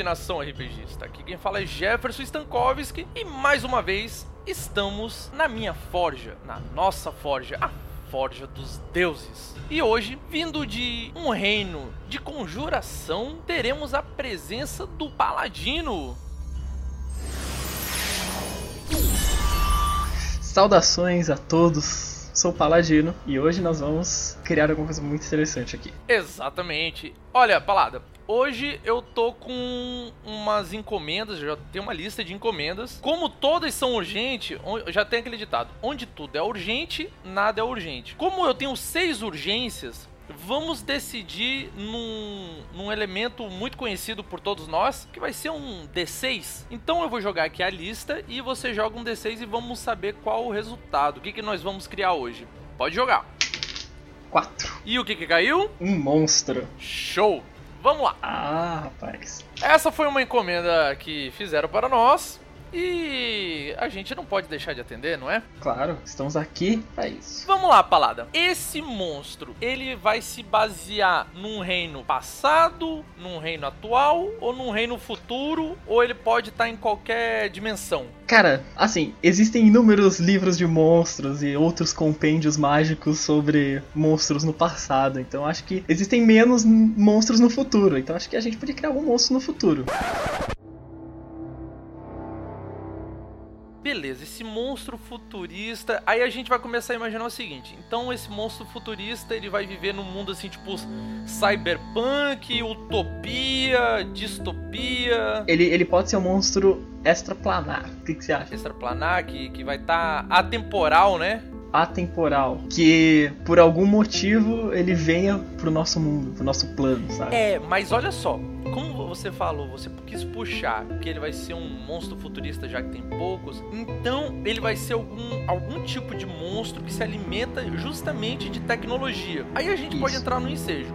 Salve nação RPGista! Aqui quem fala é Jefferson Stankowski e mais uma vez estamos na minha forja, na nossa forja, a Forja dos Deuses. E hoje, vindo de um reino de conjuração, teremos a presença do Paladino. Saudações a todos sou o Paladino e hoje nós vamos criar alguma coisa muito interessante aqui. Exatamente. Olha, Palada, hoje eu tô com umas encomendas, já tenho uma lista de encomendas. Como todas são urgentes, já tem aquele ditado: onde tudo é urgente, nada é urgente. Como eu tenho seis urgências, vamos decidir num, num elemento muito conhecido por todos nós, que vai ser um D6. Então eu vou jogar aqui a lista e você joga um D6 e vamos saber qual o resultado. O que, que nós vamos criar hoje? Pode jogar. 4. E o que, que caiu? Um monstro. Show! Vamos lá. Ah, rapaz. Essa foi uma encomenda que fizeram para nós. E a gente não pode deixar de atender, não é? Claro, estamos aqui para isso. Vamos lá, Palada. Esse monstro, ele vai se basear num reino passado, num reino atual ou num reino futuro, ou ele pode estar em qualquer dimensão? Cara, assim, existem inúmeros livros de monstros e outros compêndios mágicos sobre monstros no passado, então acho que existem menos monstros no futuro, então acho que a gente podia criar algum monstro no futuro. Beleza, esse monstro futurista. Aí a gente vai começar a imaginar o seguinte: então, esse monstro futurista ele vai viver num mundo assim, tipo cyberpunk, utopia, distopia. Ele, ele pode ser um monstro extraplanar. O que, que você acha? Extraplanar, que, que vai estar tá atemporal, né? atemporal, que por algum motivo ele venha pro nosso mundo, pro nosso plano, sabe? É, mas olha só, como você falou, você quis puxar que ele vai ser um monstro futurista já que tem poucos, então ele vai ser algum, algum tipo de monstro que se alimenta justamente de tecnologia. Aí a gente Isso. pode entrar no ensejo.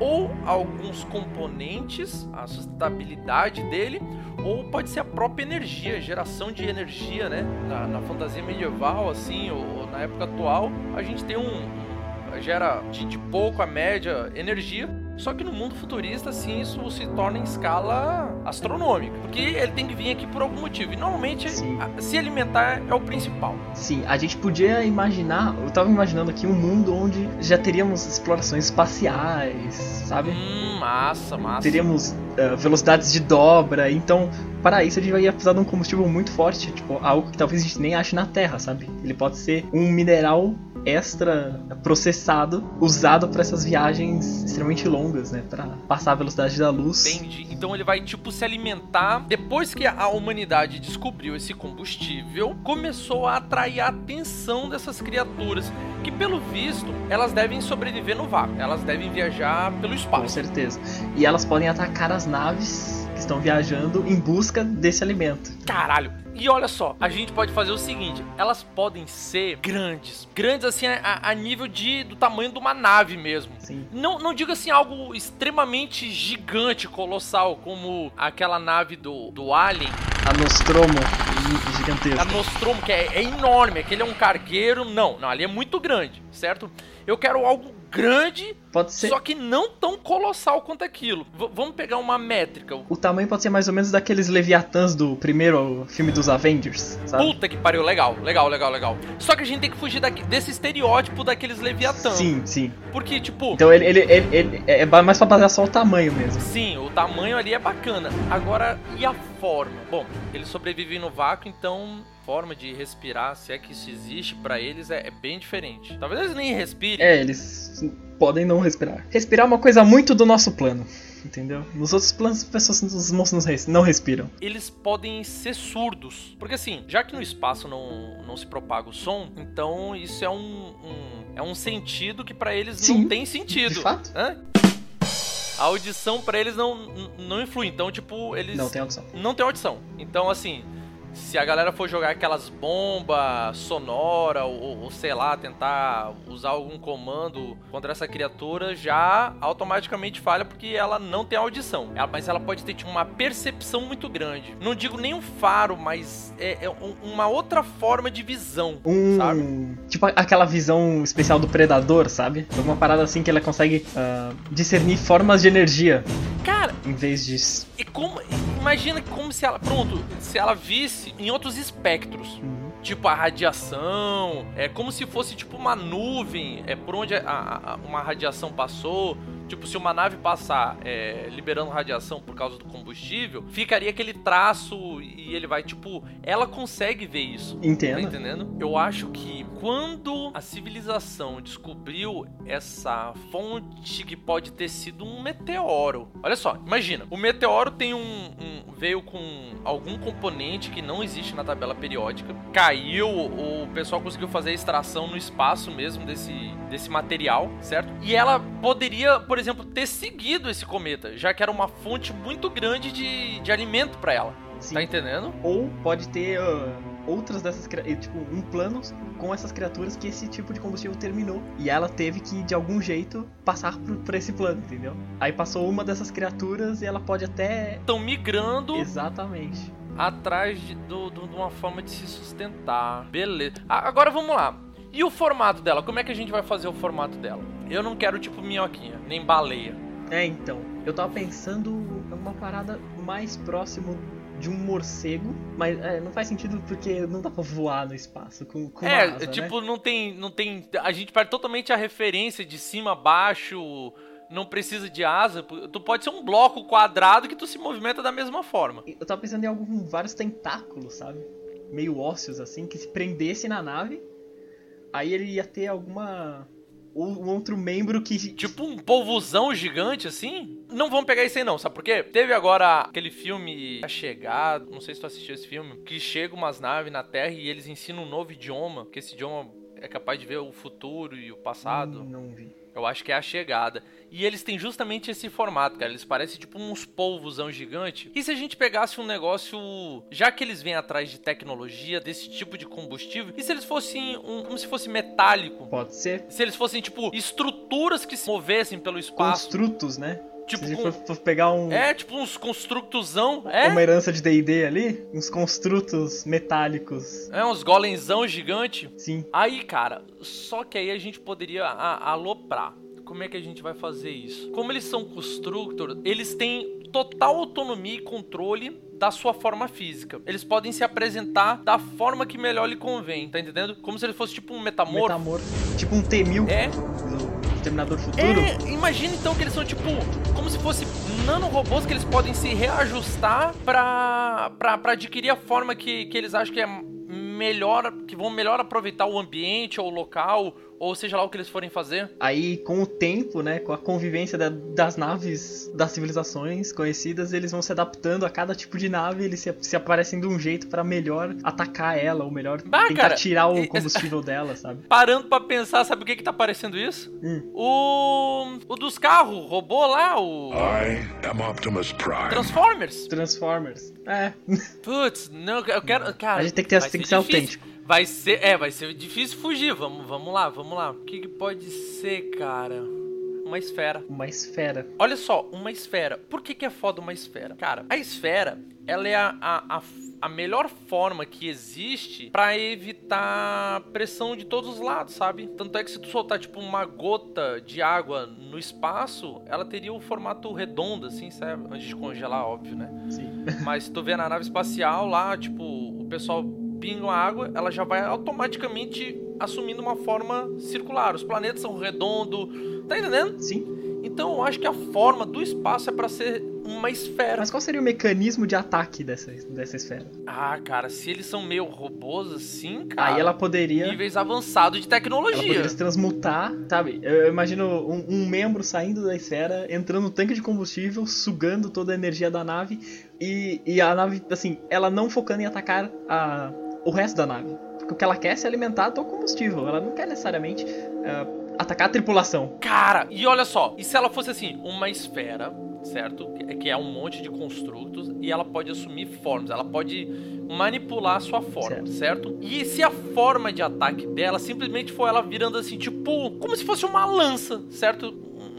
Ou alguns componentes, a sustentabilidade dele, ou pode ser a própria energia, geração de energia, né? Na, na fantasia medieval, assim, ou, ou, na época atual, a gente tem um. gera de, de pouco a média energia só que no mundo futurista, assim, isso se torna em escala astronômica. Porque ele tem que vir aqui por algum motivo. E normalmente Sim. se alimentar é o principal. Sim, a gente podia imaginar, eu tava imaginando aqui um mundo onde já teríamos explorações espaciais, sabe? Hum, massa, massa. Teríamos uh, velocidades de dobra, então para isso a gente vai precisar de um combustível muito forte, tipo, algo que talvez a gente nem ache na Terra, sabe? Ele pode ser um mineral extra processado usado para essas viagens extremamente longas, né, para passar a velocidade da luz. Entendi. Então ele vai tipo se alimentar depois que a humanidade descobriu esse combustível, começou a atrair a atenção dessas criaturas, que pelo visto, elas devem sobreviver no vácuo, elas devem viajar pelo espaço. Com certeza. E elas podem atacar as naves que estão viajando em busca desse alimento. Caralho, e olha só, a gente pode fazer o seguinte: elas podem ser grandes. Grandes, assim, a, a nível de, do tamanho de uma nave mesmo. Sim. Não, não digo assim algo extremamente gigante, colossal, como aquela nave do, do Alien. A Nostromo gigantesca. A Nostromo, que é, é enorme, aquele é um cargueiro. Não, não, ali é muito grande, certo? Eu quero algo grande, pode ser. só que não tão colossal quanto aquilo. V vamos pegar uma métrica. O tamanho pode ser mais ou menos daqueles Leviatãs do primeiro filme dos Avengers, sabe? Puta que pariu, legal, legal, legal, legal. Só que a gente tem que fugir daqui, desse estereótipo daqueles Leviatãs. Sim, sim. Porque, tipo. Então ele, ele, ele, ele é mais pra basear só o tamanho mesmo. Sim, o tamanho ali é bacana. Agora, e a forma? Bom, ele sobrevive no vácuo, então forma de respirar, se é que isso existe para eles, é, é, bem diferente. Talvez eles nem respirem. É, eles podem não respirar. Respirar é uma coisa muito do nosso plano. Entendeu? Nos outros planos, as pessoas, os monstros não respiram. Eles podem ser surdos. Porque assim, já que no espaço não, não se propaga o som, então isso é um, um é um sentido que para eles Sim, não tem sentido. De fato. Hã? A audição para eles não, não influi. Então, tipo, eles. Não tem audição. Não tem audição. Então, assim, se a galera for jogar aquelas bombas sonora ou, ou, sei lá, tentar usar algum comando contra essa criatura, já automaticamente falha porque ela não tem audição. Ela, mas ela pode ter tipo, uma percepção muito grande. Não digo nem um faro, mas é, é uma outra forma de visão, um, sabe? Tipo aquela visão especial do predador, sabe? Alguma parada assim que ela consegue uh, discernir formas de energia. Cara, em vez de. E como, imagina como se ela, pronto, se ela visse em outros espectros. Uhum. Tipo a radiação, é como se fosse tipo uma nuvem, é por onde a, a, uma radiação passou, Tipo, se uma nave passar é, liberando radiação por causa do combustível, ficaria aquele traço e ele vai, tipo, ela consegue ver isso. Entendo. Tá entendendo? Eu acho que quando a civilização descobriu essa fonte que pode ter sido um meteoro. Olha só, imagina, o meteoro tem um, um veio com algum componente que não existe na tabela periódica, caiu, o pessoal conseguiu fazer a extração no espaço mesmo desse, desse material, certo? E ela poderia, por exemplo, ter seguido esse cometa, já que era uma fonte muito grande de, de alimento para ela. Sim. Tá entendendo? Ou pode ter uh, outras dessas tipo um plano com essas criaturas que esse tipo de combustível terminou e ela teve que de algum jeito passar por, por esse plano, entendeu? Aí passou uma dessas criaturas e ela pode até estão migrando. Exatamente. Atrás de, do, do, de uma forma de se sustentar. Beleza. Agora vamos lá. E o formato dela? Como é que a gente vai fazer o formato dela? Eu não quero tipo minhoquinha, nem baleia. É, então. Eu tava pensando uma parada mais próximo de um morcego, mas é, não faz sentido porque não dá pra voar no espaço com, com É, asa, tipo, né? não tem. não tem. A gente perde totalmente a referência de cima a baixo. Não precisa de asa. Tu pode ser um bloco quadrado que tu se movimenta da mesma forma. Eu tava pensando em algum, vários tentáculos, sabe? Meio ósseos, assim, que se prendesse na nave aí ele ia ter alguma um outro membro que. Tipo um polvozão gigante assim? Não vamos pegar isso aí, não, sabe por quê? Teve agora aquele filme A Chegada, não sei se tu assistiu esse filme, que chega umas naves na Terra e eles ensinam um novo idioma, que esse idioma é capaz de ver o futuro e o passado. Hum, não vi. Eu acho que é a chegada. E eles têm justamente esse formato, cara. Eles parecem tipo uns polvosão gigante. E se a gente pegasse um negócio. Já que eles vêm atrás de tecnologia, desse tipo de combustível, e se eles fossem um, como se fosse metálico? Pode ser. Se eles fossem, tipo, estruturas que se movessem pelo espaço. Construtos, né? Tipo, se for, for, pegar um. É, tipo uns constructozão. É? Uma herança de DD ali? Uns construtos metálicos. É, uns golemzão gigante. Sim. Aí, cara, só que aí a gente poderia aloprar. Como é que a gente vai fazer isso? Como eles são constructor, eles têm total autonomia e controle da sua forma física. Eles podem se apresentar da forma que melhor lhe convém, tá entendendo? Como se ele fosse tipo um metamorfo. Metamorfo. Tipo um T-1000. É. Exterminador Futuro? É, imagina então que eles são tipo como se fosse nanorobôs que eles podem se reajustar pra, pra, pra adquirir a forma que, que eles acham que é melhor, que vão melhor aproveitar o ambiente ou o local ou seja lá o que eles forem fazer. Aí, com o tempo, né, com a convivência da, das naves das civilizações conhecidas, eles vão se adaptando a cada tipo de nave, eles se, se aparecem de um jeito para melhor atacar ela, ou melhor bah, tentar cara, tirar o combustível dela, sabe? Parando para pensar, sabe o que que tá parecendo isso? Hum. O o dos carros, robô lá, o I am Optimus Prime. Transformers. Transformers. É. Putz, não, eu quero, cara. A gente tem que ter, tem que ser autêntico. Vai ser, é, vai ser difícil fugir. Vamos, vamos lá, vamos lá. O que, que pode ser, cara? Uma esfera. Uma esfera. Olha só, uma esfera. Por que, que é foda uma esfera? Cara, a esfera, ela é a, a, a, a melhor forma que existe para evitar pressão de todos os lados, sabe? Tanto é que se tu soltar, tipo, uma gota de água no espaço, ela teria o formato redondo, assim, sabe? Antes de congelar, óbvio, né? Sim. Mas se tu vê na nave espacial lá, tipo, o pessoal pingam a água, ela já vai automaticamente assumindo uma forma circular. Os planetas são redondos, tá entendendo? Sim. Então eu acho que a forma do espaço é para ser uma esfera. Mas qual seria o mecanismo de ataque dessa, dessa esfera? Ah, cara, se eles são meio robôs assim, cara. Aí ela poderia. Níveis avançados de tecnologia. Ela poderia se transmutar, sabe? Eu imagino um, um membro saindo da esfera, entrando no tanque de combustível, sugando toda a energia da nave. E, e a nave, assim, ela não focando em atacar a, o resto da nave. Porque o que ela quer é se alimentar do combustível. Ela não quer necessariamente uh, atacar a tripulação. Cara, e olha só, e se ela fosse assim, uma esfera certo? Que é um monte de construtos e ela pode assumir formas, ela pode manipular a sua forma, certo. certo? E se a forma de ataque dela simplesmente for ela virando assim, tipo, como se fosse uma lança, certo?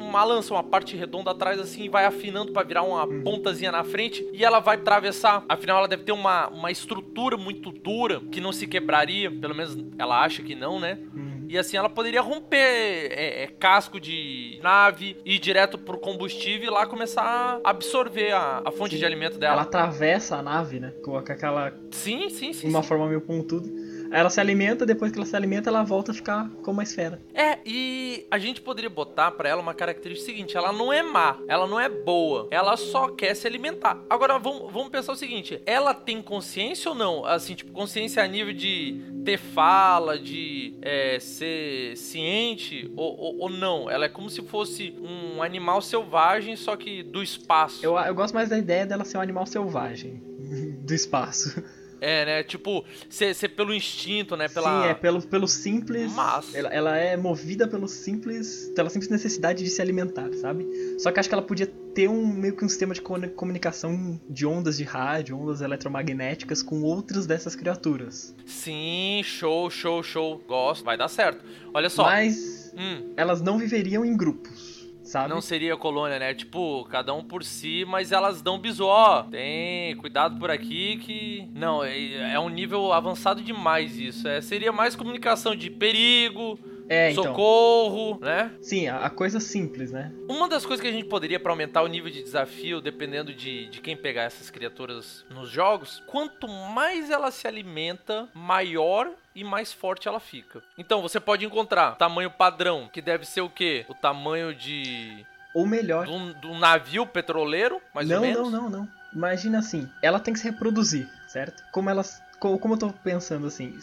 Uma lança, uma parte redonda atrás assim e vai afinando para virar uma pontazinha na frente e ela vai atravessar. Afinal, ela deve ter uma, uma estrutura muito dura que não se quebraria, pelo menos ela acha que não, né? Uhum. E assim ela poderia romper é, é, casco de nave, ir direto pro combustível e lá começar a absorver a, a fonte sim. de alimento dela. Ela atravessa a nave, né? Com aquela. Sim, sim, sim. Uma sim. forma meio pontuda. Ela se alimenta, depois que ela se alimenta, ela volta a ficar como uma esfera. É, e a gente poderia botar para ela uma característica seguinte: ela não é má, ela não é boa, ela só quer se alimentar. Agora vamos, vamos pensar o seguinte: ela tem consciência ou não? Assim, tipo, consciência a nível de ter fala, de é, ser ciente ou, ou, ou, não? Ela é como se fosse um animal selvagem, só que do espaço. Eu, eu gosto mais da ideia dela ser um animal selvagem do espaço. É, né? Tipo, ser, pelo instinto, né? Pela... Sim, é pelo, pelo simples. Mas... Ela, ela, é movida pelo simples. pela simples necessidade de se alimentar, sabe? Só que acho que ela podia ter um meio que um sistema de comunicação de ondas de rádio, ondas eletromagnéticas com outras dessas criaturas. Sim, show, show, show. Gosto, vai dar certo. Olha só. Mas hum. elas não viveriam em grupos sabe? Não seria colônia, né? Tipo, cada um por si, mas elas dão bisu, ó. Tem cuidado por aqui que. Não, é, é um nível avançado demais isso. É, seria mais comunicação de perigo. É, então. socorro, né? Sim, a, coisa simples, né? Uma das coisas que a gente poderia para aumentar o nível de desafio, dependendo de, de quem pegar essas criaturas nos jogos, quanto mais ela se alimenta, maior e mais forte ela fica. Então você pode encontrar tamanho padrão, que deve ser o quê? O tamanho de. Ou melhor. Do, do navio petroleiro, mais não, ou menos? Não, não, não, não. Imagina assim, ela tem que se reproduzir, certo? Como elas. Como eu tô pensando assim,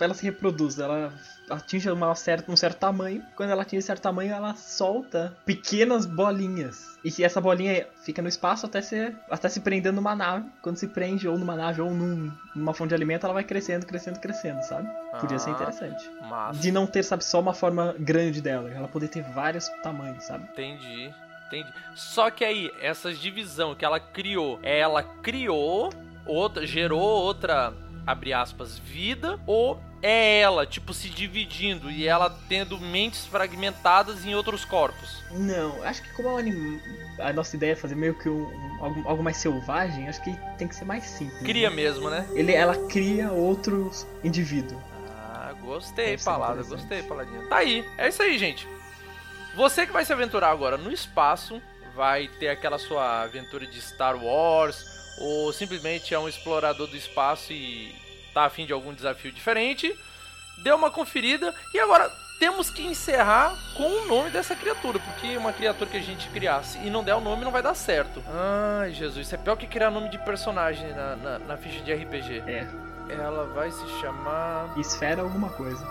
ela se reproduz, ela atinge uma certa, um certo tamanho. Quando ela atinge certo tamanho, ela solta pequenas bolinhas. E essa bolinha fica no espaço até se, até se prendendo numa nave. Quando se prende ou numa nave ou num, numa fonte de alimento, ela vai crescendo, crescendo, crescendo, sabe? Podia ah, ser interessante. Massa. De não ter, sabe, só uma forma grande dela. Ela poder ter vários tamanhos, sabe? Entendi. Entendi. Só que aí, essa divisão que ela criou, ela criou outra, gerou outra, abre aspas, vida, ou é ela, tipo, se dividindo e ela tendo mentes fragmentadas em outros corpos. Não, acho que como é um a nossa ideia é fazer meio que um, algo, algo, mais selvagem, acho que tem que ser mais simples. Cria né? mesmo, né? Ele, ela cria outros indivíduos. Ah, gostei, palavra, gostei, Paladino. Tá aí, é isso aí, gente. Você que vai se aventurar agora no espaço, vai ter aquela sua aventura de Star Wars, ou simplesmente é um explorador do espaço e tá afim de algum desafio diferente, dê uma conferida e agora temos que encerrar com o nome dessa criatura, porque uma criatura que a gente criasse e não der o nome não vai dar certo. Ai, Jesus, isso é pior que criar nome de personagem na, na, na ficha de RPG. É. Ela vai se chamar. Esfera alguma coisa.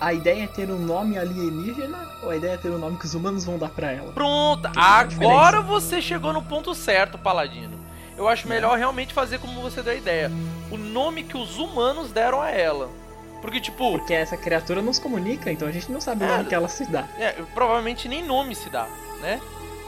A ideia é ter um nome alienígena ou a ideia é ter um nome que os humanos vão dar pra ela? Pronto, agora você chegou no ponto certo, Paladino eu acho melhor realmente fazer como você deu a ideia. O nome que os humanos deram a ela. Porque, tipo. Porque essa criatura não se comunica, então a gente não sabe é, o nome que ela se dá. É, provavelmente nem nome se dá, né?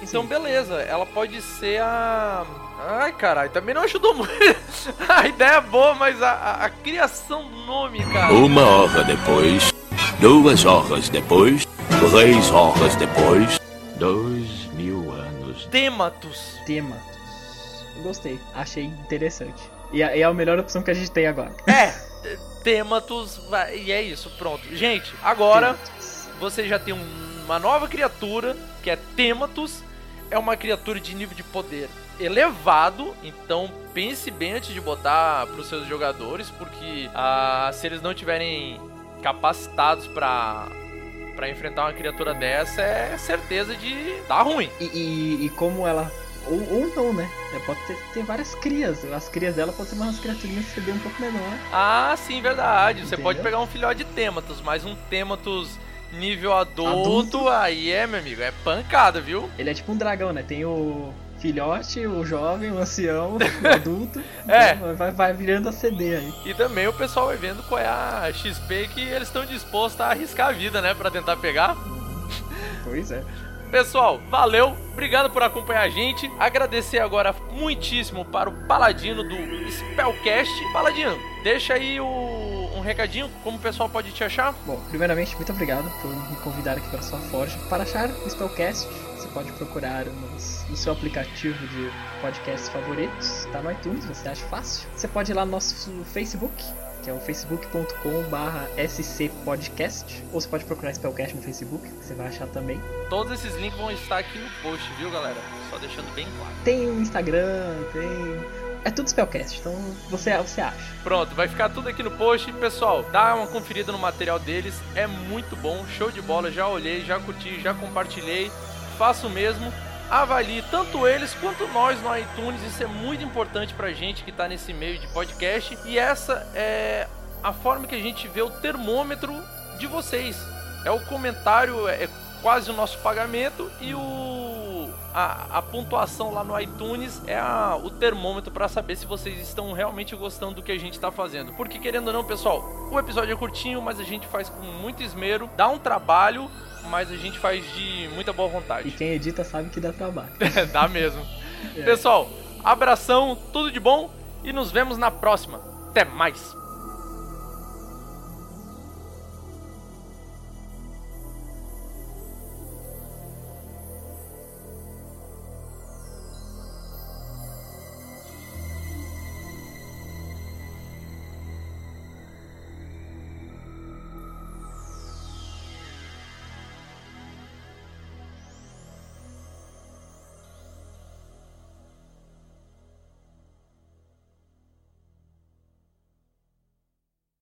Então, Sim. beleza, ela pode ser a. Ai, caralho, também não ajudou muito. a ideia é boa, mas a, a, a, criação do nome, cara. Uma hora depois, duas horas depois, três horas depois, dois mil anos. Tematus. Tematus gostei. Achei interessante. E é a melhor opção que a gente tem agora. É, Tematus, e é isso, pronto. Gente, agora Tematus. você já tem uma nova criatura, que é Tematus. É uma criatura de nível de poder elevado, então pense bem antes de botar para os seus jogadores, porque ah, se eles não tiverem capacitados para para enfrentar uma criatura dessa, é certeza de dar ruim. E, e, e como ela ou, ou não, né? É, pode ter, ter, várias crias. As crias dela podem ser umas criaturinhas CB um pouco menor. Ah, sim, verdade. Entendeu? Você pode pegar um filhote de Tematus, mas um Tematus nível adulto, adulto, aí é, meu amigo, é pancada, viu? Ele é tipo um dragão, né? Tem o filhote, o jovem, o ancião, o adulto. é. Então vai, vai virando a CD aí. E também o pessoal vai vendo qual é a XP que eles estão dispostos a arriscar a vida, né? Pra tentar pegar. Pois é. Pessoal, valeu, obrigado por acompanhar a gente. Agradecer agora muitíssimo para o Paladino do Spellcast. Paladino, deixa aí o, um recadinho, como o pessoal pode te achar? Bom, primeiramente, muito obrigado por me convidar aqui para sua forja. Para achar o Spellcast, você pode procurar nos, no seu aplicativo de podcasts favoritos, tá no iTunes, você acha fácil. Você pode ir lá no nosso Facebook, que é o facebook.com.br scpodcast, ou você pode procurar Spellcast no Facebook, que você vai achar também. Todos esses links vão estar aqui no post, viu, galera? Só deixando bem claro. Tem o Instagram, tem... É tudo Spellcast, então você, você acha. Pronto, vai ficar tudo aqui no post. Pessoal, dá uma conferida no material deles, é muito bom, show de bola. Já olhei, já curti, já compartilhei, faço o mesmo avalie tanto eles quanto nós no iTunes. Isso é muito importante pra gente que tá nesse meio de podcast. E essa é a forma que a gente vê o termômetro de vocês. É o comentário, é quase o nosso pagamento e o a, a pontuação lá no iTunes é a, o termômetro para saber se vocês estão realmente gostando do que a gente está fazendo. Porque querendo ou não, pessoal, o episódio é curtinho, mas a gente faz com muito esmero, dá um trabalho, mas a gente faz de muita boa vontade. E quem edita sabe que dá trabalho. dá mesmo. É. Pessoal, abração, tudo de bom e nos vemos na próxima. Até mais!